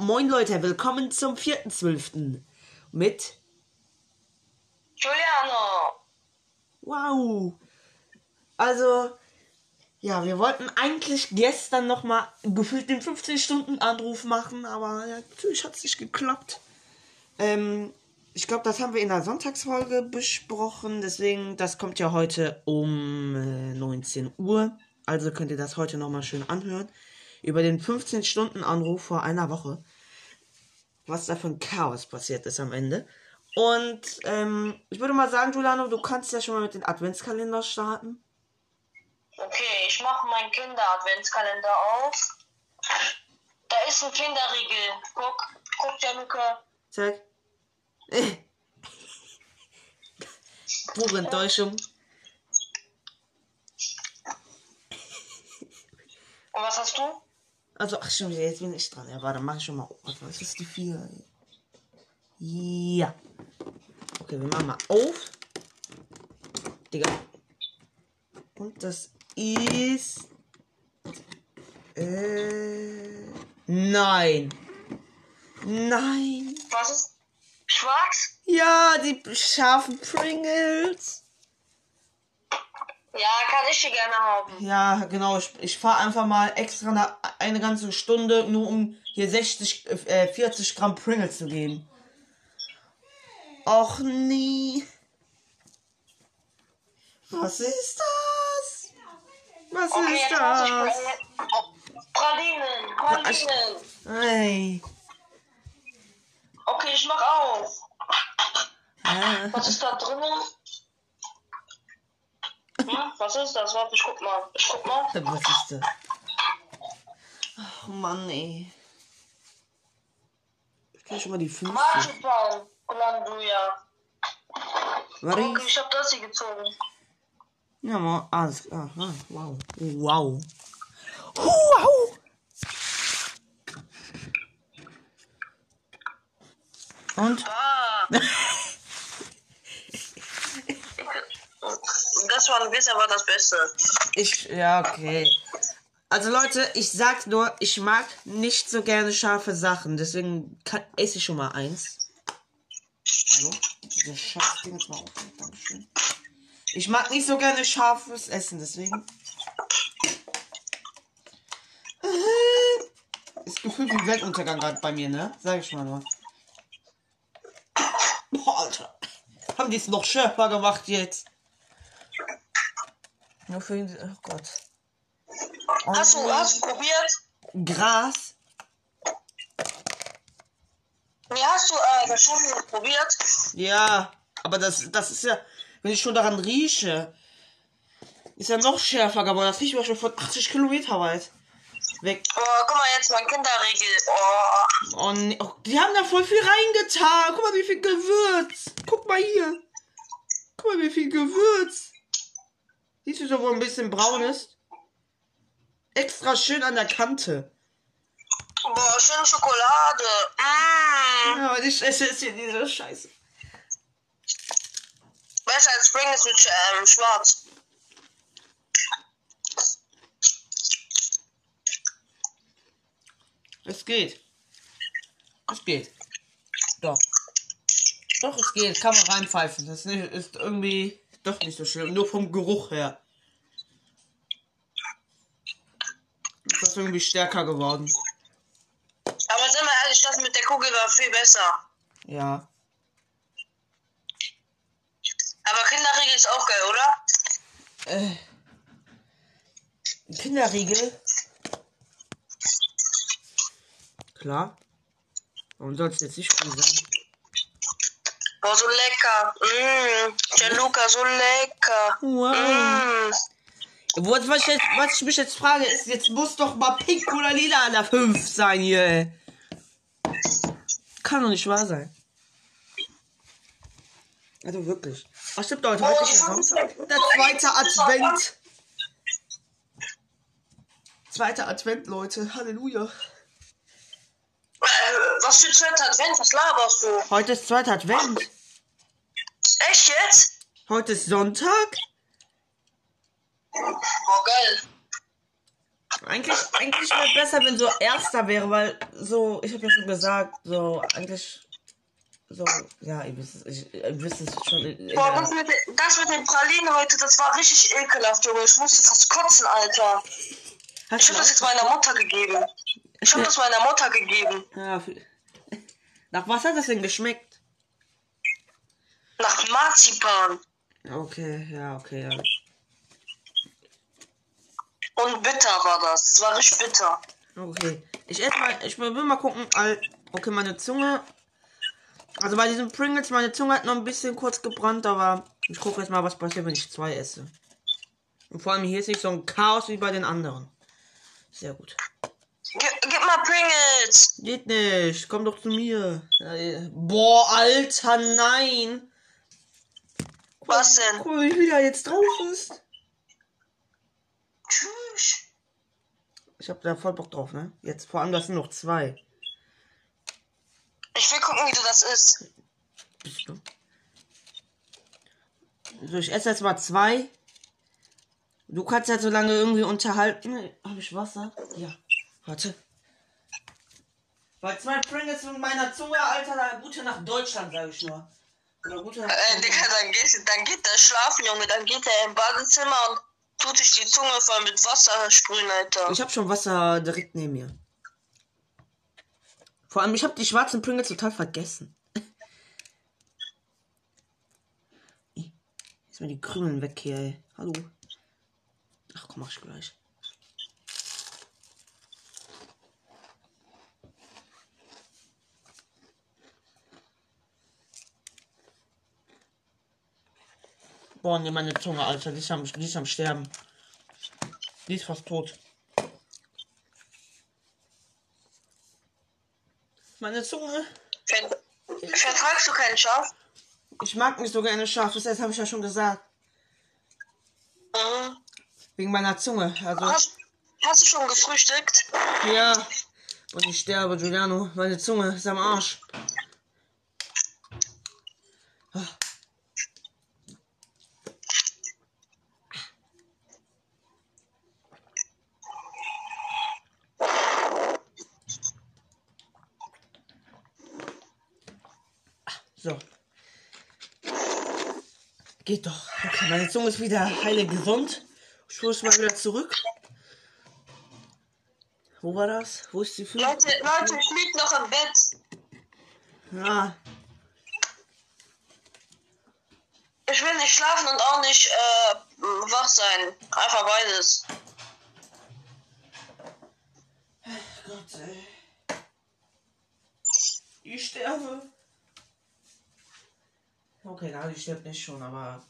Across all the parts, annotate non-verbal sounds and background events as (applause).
moin Leute, willkommen zum 4.12. mit Giuliano. Wow. Also, ja, wir wollten eigentlich gestern nochmal gefühlt den 15-Stunden-Anruf machen, aber natürlich hat es nicht geklappt. Ähm, ich glaube, das haben wir in der Sonntagsfolge besprochen, deswegen, das kommt ja heute um äh, 19 Uhr. Also könnt ihr das heute nochmal schön anhören. Über den 15-Stunden-Anruf vor einer Woche. Was da für ein Chaos passiert ist am Ende. Und ähm, ich würde mal sagen, Giuliano, du kannst ja schon mal mit dem Adventskalender starten. Okay, ich mache meinen Kinder-Adventskalender auf. Da ist ein Kinderriegel. Guck, guck, Januka. Zeig. (laughs) Pure Enttäuschung. Und was hast du? Also, ach schon, jetzt bin ich dran. Ja, warte, mach ich schon mal. Warte, was ist die 4? Ja. Okay, wir machen mal auf. Digga. Und das ist. Äh. Nein. Nein. Was ist? Schwarz? Ja, die scharfen Pringles. Ja, kann ich die gerne haben. Ja, genau. Ich, ich fahre einfach mal extra eine, eine ganze Stunde, nur um hier 60, äh, 40 Gramm Pringles zu geben. Och nee. Was ist das? Was Okay, ist das? Pra- Pralinen. Pralinen. Ey. Okay, ich mach auf. Äh, Was ist da drinnen? Hm, was ist das? Warte, ich guck mal. Ich guck mal. (laughs) was ist das? Ach Mann, ey. Ich kann schon mal die Füße. Marzipan. Glanduja. Warte. Okay, ich hab das hier gezogen. Ja, mal alles klar. Ah, wow. Wow. Wow. Und? Ah. (laughs) Das war ein bisschen aber das Beste. Ich, ja, okay. Also Leute, ich sag's nur, ich mag nicht so gerne scharfe Sachen, deswegen kann, esse ich schon mal eins. Hallo? Diese scheiß Ding mal auf. Dankeschön. Ich mag nicht so gerne scharfes Essen, deswegen. Ist gefühlt wie Weltuntergang gerade bei mir, ne? Sag ich mal nur. Boah, Alter. Haben die es noch schärfer gemacht jetzt? Nur für ihn. Oh Gott. Und Hast du, hast du probiert? Gras? Nee, hast du äh, das schon probiert? Ja, aber das, das ist ja, wenn ich schon daran rieche, ist ja noch schärfer geworden. Das riecht mir schon von 80 Kilometer weit. Weg. Oh, guck mal jetzt mein Kinderriegel. Oh. Oh, nee. oh, die haben da voll viel reingetan. Guck mal, wie viel Gewürz. Guck mal hier. Guck mal, wie viel Gewürz. Siehst du so, wo ein bisschen braun ist? Extra schön an der Kante. Boah, schöne Schokolade. Mm. Ja, und ich esse jetzt hier diese Scheiße. Besser als Pringles mit ähm, Schwarz. Es geht. Es geht. Doch. Doch, es geht. Kann man reinpfeifen. Das ist, nicht, ist irgendwie doch nicht so schlimm. Nur vom Geruch her. Ist das irgendwie stärker geworden. Aber sind wir ehrlich, das mit der Kugel war viel besser. Ja. Aber Kinderriegel ist auch geil, oder? Äh. Kinderriegel. Klar. Warum soll es jetzt nicht cool sein? Boah, so lecker. Mm. Gianluca, so lecker. Wow. Mm. Was, was, ich jetzt, was ich mich jetzt frage, ist, jetzt muss doch mal pink oder lila an der 5 sein hier. ey. Kann doch nicht wahr sein. Also wirklich. Ach stimmt, Leute, heute ist. Der zweite Advent. Zweiter Advent, Leute. Halleluja. Äh, was für zweiter Advent? Was laberst du? Heute ist zweiter Advent. Echt jetzt? Heute ist Sonntag. Boah, geil. Eigentlich, eigentlich wäre besser, wenn so erster wäre, weil so, ich habe ja schon gesagt, so eigentlich so, ja, ihr wisst es, ich, ihr wisst es schon. Boah, das mit, den- das mit den Pralinen heute, das war richtig ekelhaft, Junge. Ich musste fast kotzen, Alter. Hast Ich du hab das jetzt meiner Mutter gegeben. Ich hab das meiner Mutter gegeben. ja, Nach was hat das denn geschmeckt? Nach Marzipan. Okay, ja, okay, ja. Und bitter war das. Es war richtig bitter. Okay. Ich esse mal, ich will mal gucken. Okay, meine Zunge. Also bei diesen Pringles, meine Zunge hat noch ein bisschen kurz gebrannt, aber ich gucke jetzt mal, was passiert, wenn ich zwei esse. Und vor allem hier ist nicht so ein Chaos wie bei den anderen. Sehr gut. Gib, gib mal Pringles. Geht nicht, komm doch zu mir. Äh, Boah, Alter, nein. Was denn? Guck mal, wie da jetzt drauf ist. Tschüss. Ich hab da voll Bock drauf, ne? Jetzt vor allem, das sind noch zwei. Ich will gucken, wie du das isst. Bist du? So, ich esse jetzt mal zwei. Du kannst ja so lange irgendwie unterhalten. Habe ich Wasser? Ja. Warte. Bei zwei Pringles mit meiner Zunge, Alter, da gute nach Deutschland, sage ich nur. Nach Äh, Digga, dann geht, dann geht der schlafen, Junge. Dann geht er im Badezimmer und tut sich die Zunge voll mit Wasser sprühen, Alter. Ich habe schon Wasser direkt neben mir. Vor allem, ich habe die schwarzen Pringles total vergessen. (laughs) Jetzt mal die Krümmeln weg hier, ey. Hallo. Ach komm, mach ich gleich. Boah, ne, meine Zunge, Alter, die ist am, die ist am Sterben. Die ist fast tot. Meine Zunge. Ver vertragst du keinen Schaf? Ich mag nicht so gerne scharf, das habe ich ja schon gesagt. Mhm. Wegen meiner Zunge. Also, Hast, hast du schon gefrühstückt? ja. Und ich sterbe, Giuliano. Meine Zunge ist am Arsch. Ah. So. Geht doch. Okay, meine Zunge ist wieder heile gesund. Ich hole es mal wieder zurück. Wo war das? Wo ist die Füße? Leute, Leute, ich lieg noch im Bett. Ah, Ich will nicht schlafen und auch nicht äh, wach sein. Einfach beides. Gott, ey. Ich sterbe. Okay, na, ich sterbe nicht schon, aber.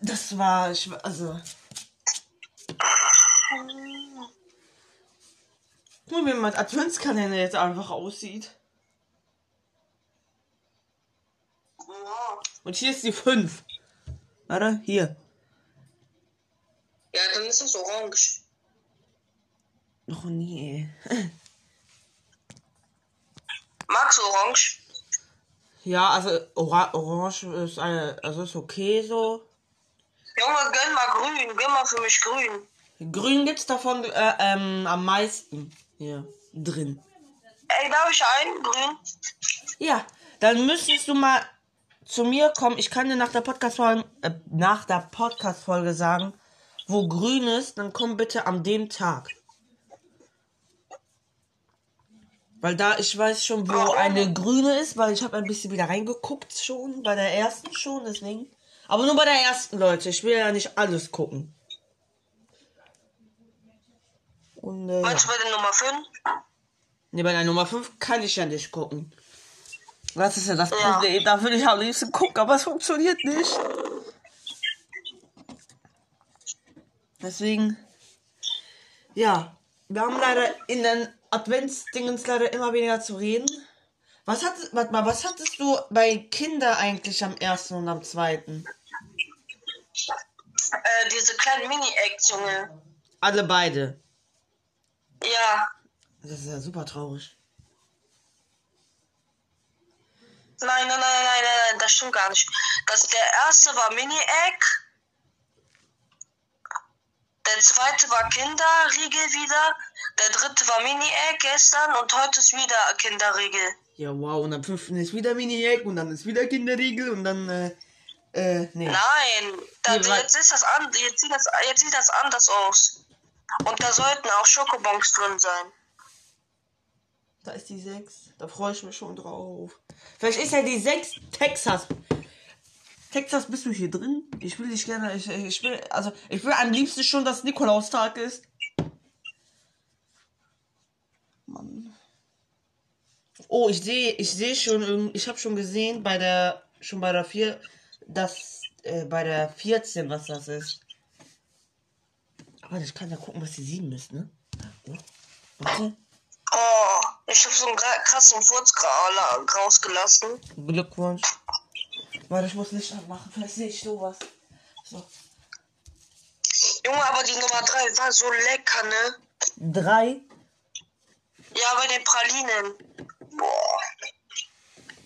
Das war. Ich, war- also. Guck mal, wie mein Adventskalender jetzt einfach aussieht. Und hier ist die 5. Warte, hier. Ja, dann ist das orange. Noch nie, ey. Magst du orange? Ja, also Ora Orange ist eine, also ist okay so. Junge, gönn mal grün. Gönn mal für mich grün. Grün gibt's davon äh, ähm, am meisten hier drin. Ey, darf ich einen? Grün? Ja, dann müsstest du mal zu mir kommen. Ich kann dir nach der Podcast-Folge äh, nach der Podcast-Folge sagen, wo grün ist. Dann komm bitte an dem Tag. Weil da, ich weiß schon, wo eine grüne ist, weil ich habe ein bisschen wieder reingeguckt schon, bei der ersten schon, deswegen. Aber nur bei der ersten, Leute. Ich will ja nicht alles gucken. Und, äh. Meinst du bei der Nummer 5? Ne, bei der Nummer 5 kann ich ja nicht gucken. Das ist ja das Ja. Problem. Da will ich am liebsten gucken, aber es funktioniert nicht. Deswegen, ja, wir haben leider in den Adventsdingens leider immer weniger zu reden. Was hat, warte mal, was hattest du bei Kinder eigentlich am ersten und am zweiten? Äh, diese kleinen Mini-Eggs, Junge. Alle beide. Ja. Das ist ja super traurig. Nein, nein, nein, nein, nein, nein, das stimmt gar nicht. Das, der erste war Mini-Egg. Der zweite war Kinderriegel wieder. Der dritte war Mini-Egg gestern und heute ist wieder Kinderriegel. Ja, wow. Und am fünften ist wieder Mini-Egg und dann ist wieder Kinderriegel und dann, äh, äh, nee. Nein, da, Nee, jetzt, ist das an, jetzt, sieht das, jetzt sieht das anders aus. Und da sollten auch Schokobons drin sein. Da ist die 6. Da freue ich mich schon drauf. Vielleicht ist ja die 6 Texas. Texas, bist du hier drin? Ich will dich gerne. Ich, ich will. Also, ich will am liebsten schon, dass Nikolaustag ist. Mann. Oh, ich sehe, ich sehe schon, irgend- ich habe schon gesehen bei der, schon bei der 4, dass, äh, bei der 14, was das ist. Aber ich kann ja gucken, was die 7 ist, ne? Oh, warte. Oh, ich habe so einen krassen Furz rausgelassen. Glückwunsch. Warte, ich muss Licht anmachen, vielleicht sehe ich sowas. So. Junge, aber die Nummer 3 war so lecker, ne? Drei. Ja, bei den Pralinen. Boah.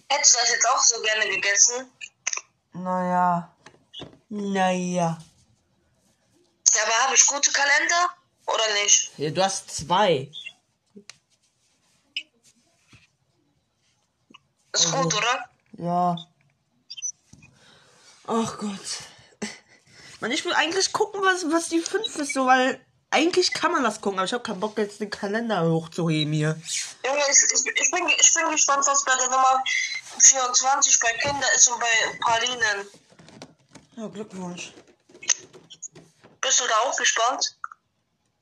Hättest du das jetzt auch so gerne gegessen? Naja. Naja. Ja, aber habe ich gute Kalender? Oder nicht? Ja, du hast zwei. Ist Also- gut, oder? Ja. Ach Gott. Man, ich will eigentlich gucken, was, was die fünf ist, so, weil eigentlich kann man das gucken, aber ich habe keinen Bock, jetzt den Kalender hochzuheben hier. Junge, ich, ich, ich, bin, ich bin gespannt, was bei der Nummer 24 bei Kinder ist und bei Pralinen. Ja, Glückwunsch. Bist du da auch gespannt?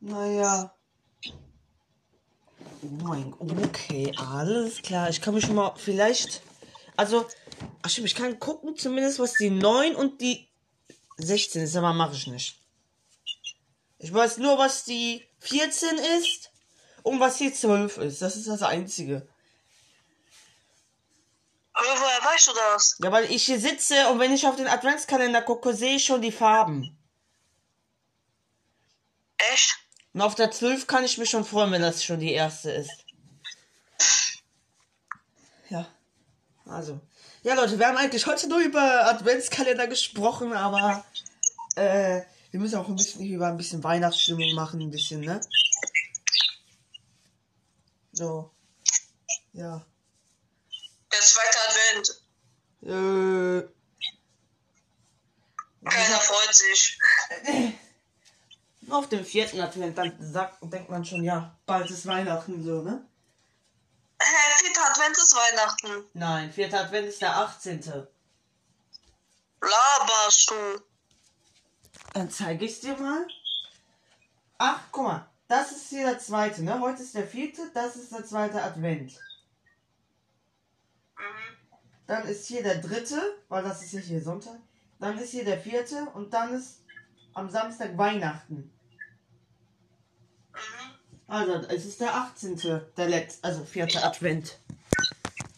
Naja. Oh mein Gott, okay, alles klar. Ich kann mich schon mal vielleicht. Also, ach stimmt, ich kann gucken zumindest, was die 9 und die 16 ist, aber mache ich nicht. Ich weiß nur, was die 14 ist und was die 12 ist. Das ist das Einzige. Aber woher weißt du das? Ja, weil ich hier sitze und wenn ich auf den Adventskalender gucke, sehe ich schon die Farben. Echt? Und auf der 12 kann ich mich schon freuen, wenn das schon die erste ist. Also. Ja, Leute, wir haben eigentlich heute nur über Adventskalender gesprochen, aber äh, wir müssen auch ein bisschen über ein bisschen Weihnachtsstimmung machen, ein bisschen, ne? So. Ja. Der zweite Advent. Äh. Keiner freut sich. Auf dem vierten Advent, dann sagt, denkt man schon, ja, bald ist Weihnachten, so, ne? Hä, vierter Advent ist Weihnachten. Nein, vierter Advent ist der 18. Laberst du? Dann zeige ich dir mal. Ach, guck mal. Das ist hier der zweite, ne? Heute ist der vierte, das ist der zweite Advent. Dann ist hier der dritte, weil das ist ja hier Sonntag. Dann ist hier der vierte und dann ist am Samstag Weihnachten. Also, es ist der 18. Der letzte, also vierte Advent.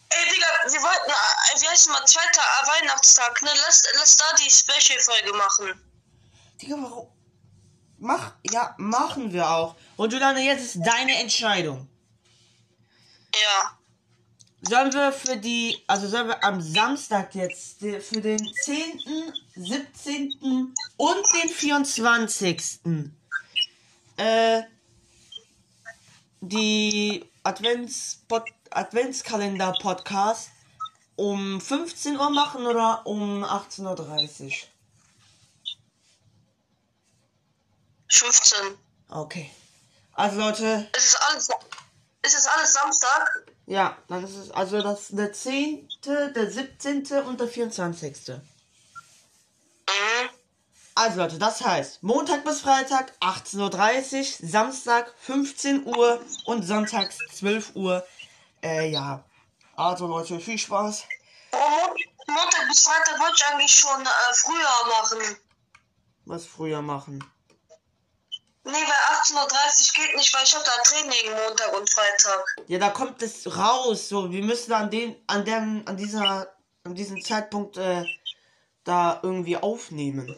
Ey, Digga, wir wollten, äh, wie heißt mal, zweiter Weihnachtstag, ne? Lass, lass da die Special-Folge machen. Digga, warum? Mach, ja, machen wir auch. Und Juliane, jetzt ist deine Entscheidung. Ja. Sollen wir für die, also sollen wir am Samstag jetzt für den 10., 17. und den 24. äh, die Advents Adventskalender Podcast um 15 Uhr machen oder um 18.30 Uhr? 15. Okay. Also Leute, Es ist alles, es ist alles Samstag. ja, dann ist es also das der 10., der 17. und der 24. Also Leute, das heißt Montag bis Freitag 18.30 Uhr, Samstag 15 Uhr und Sonntags 12 Uhr. Äh, ja. Also Leute, viel Spaß. Oh, Mon- Montag bis Freitag wollte ich eigentlich schon äh, früher machen. Was früher machen. Nee, weil 18.30 Uhr geht nicht, weil ich habe da Training Montag und Freitag. Ja, da kommt es raus. So, wir müssen an den, an dem, an dieser, an diesem Zeitpunkt äh, da irgendwie aufnehmen.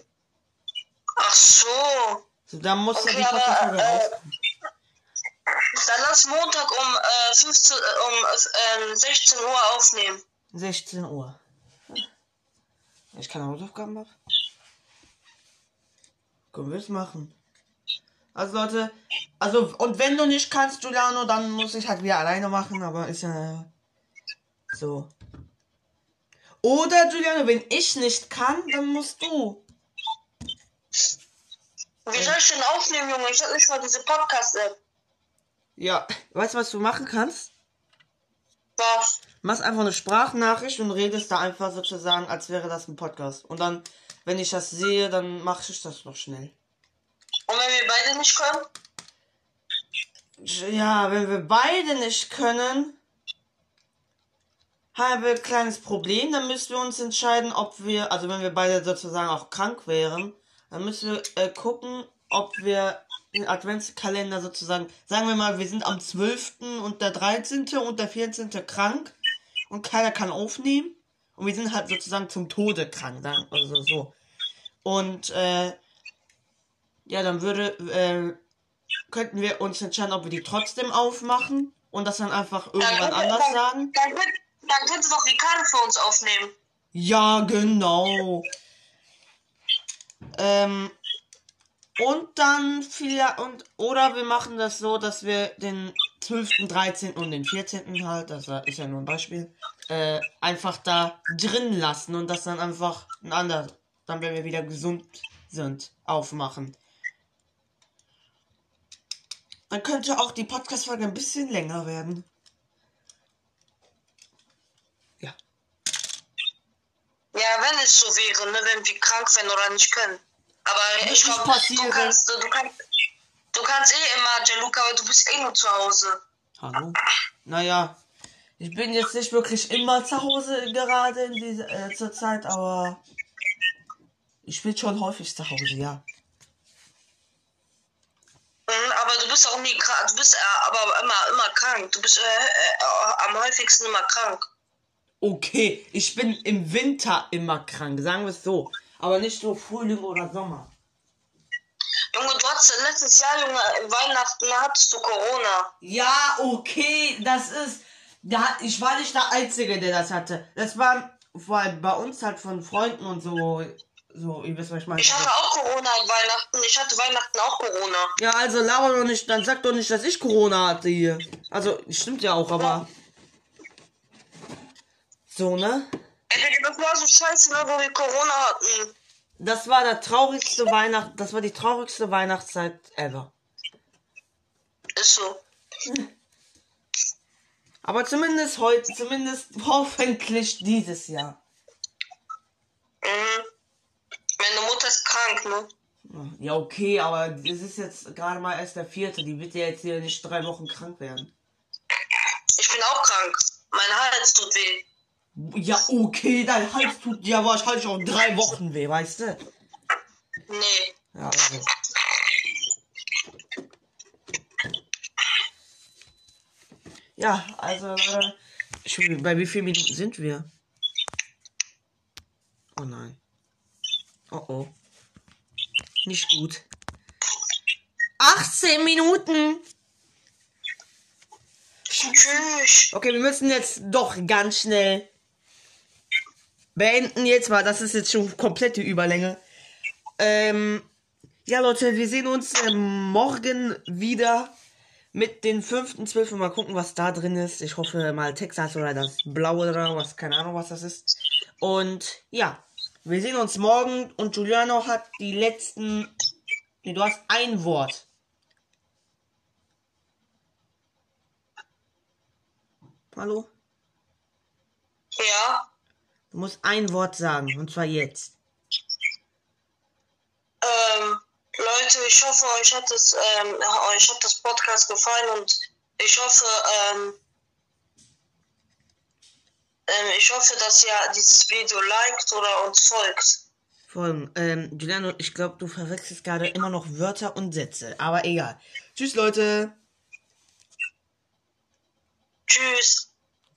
So. So, da muss ja Okay, die aber, Podcast-Folge äh, rauskommen. Dann lass Montag um, äh, 15, äh, um äh, 16 Uhr aufnehmen. 16 Uhr. Ich kann Hausaufgaben machen. Können wir es machen? Also Leute, also und wenn du nicht kannst, Giuliano, dann muss ich halt wieder alleine machen, aber ist ja so. Oder Giuliano, wenn ich nicht kann, dann musst du. Wie soll ich denn aufnehmen, Junge? Ich hab nicht mal diese Podcast-App. Ja, weißt du, was du machen kannst? Was? Machst einfach eine Sprachnachricht und redest da einfach sozusagen, als wäre das ein Podcast. Und dann, wenn ich das sehe, dann mache ich das noch schnell. Und wenn wir beide nicht können? Ja, wenn wir beide nicht können, haben wir ein kleines Problem. Dann müssen wir uns entscheiden, ob wir, also wenn wir beide sozusagen auch krank wären, dann müssen wir äh, gucken, ob wir den Adventskalender sozusagen, sagen wir mal, wir sind am 12. und der 13. und der 14. krank und keiner kann aufnehmen. Und wir sind halt sozusagen zum Tode krank, dann, also so. Und äh, ja, dann würde, äh, könnten wir uns entscheiden, ob wir die trotzdem aufmachen und das dann einfach irgendwann dann, anders dann, sagen. Dann, dann, dann doch Ricardo für uns aufnehmen. Ja, genau. Ähm, und dann vielleicht, und, oder wir machen das so, dass wir den 12., 13. und den 14. halt, das ist ja nur ein Beispiel, äh, einfach da drin lassen und das dann einfach ein anderes, dann wenn wir wieder gesund sind, aufmachen. Dann könnte auch die Podcast-Folge ein bisschen länger werden. Ja. Ja, wenn es so wäre, ne, wenn wir krank wären oder nicht können. Aber ich glaube, du kannst, du, kannst, du kannst eh immer, Gianluca, weil du bist eh nur zu Hause. Hallo? Naja, ich bin jetzt nicht wirklich immer zu Hause gerade in dieser äh, zur Zeit, aber ich bin schon häufig zu Hause, ja. Mhm, aber du bist auch nie krank, du bist äh, aber immer, immer krank. Du bist äh, äh, am häufigsten immer krank. Okay, ich bin im Winter immer krank, sagen wir es so. Aber nicht so Frühling oder Sommer. Junge, du hattest letztes Jahr, Junge, Weihnachten hattest du Corona. Ja, okay, das ist. Da, ich war nicht der Einzige, der das hatte. Das war vor allem bei uns halt von Freunden und so. So, ihr wisst, was ich meine. Ich hatte auch Corona an Weihnachten. Ich hatte Weihnachten auch Corona. Ja, also laber doch nicht, dann sag doch nicht, dass ich Corona hatte hier. Also, stimmt ja auch, aber. So, ne? Das war so scheiße, ne, wo wir Corona hatten. Das war der traurigste Weihnacht, das war die traurigste Weihnachtszeit ever. Ist so. Aber zumindest heute, zumindest (laughs) hoffentlich dieses Jahr. Mhm. Meine Mutter ist krank, ne? Ja, okay, aber es ist jetzt gerade mal erst der vierte. Die wird ja jetzt hier nicht drei Wochen krank werden. Ich bin auch krank. Mein Hals tut weh. Ja, okay, dein Hals tut ja wahrscheinlich auch drei Wochen weh, weißt du? Nee. Ja, also. Ja, also, äh, bei wie vielen Minuten sind wir? Oh nein. Oh oh. Nicht gut. 18 Minuten! Okay, wir müssen jetzt doch ganz schnell beenden jetzt mal. Das ist jetzt schon komplette Überlänge. Ähm, ja, Leute, wir sehen uns ähm, morgen wieder mit den fünften, zwölften. Mal gucken, was da drin ist. Ich hoffe mal Texas oder das Blaue oder was, keine Ahnung, was das ist. Und ja, wir sehen uns morgen. Und Giuliano hat die letzten. Nee, du hast ein Wort. Hallo? Ja. Du musst ein Wort sagen, und zwar jetzt. Ähm, Leute, ich hoffe, euch hat das, ähm, euch hat das Podcast gefallen und ich hoffe, ähm, ähm, ich hoffe, dass ihr dieses Video liked oder uns folgt. Folgen. Ähm, Giuliano, ich glaube, du verwechselst gerade immer noch Wörter und Sätze. Aber egal. Tschüss, Leute. Tschüss.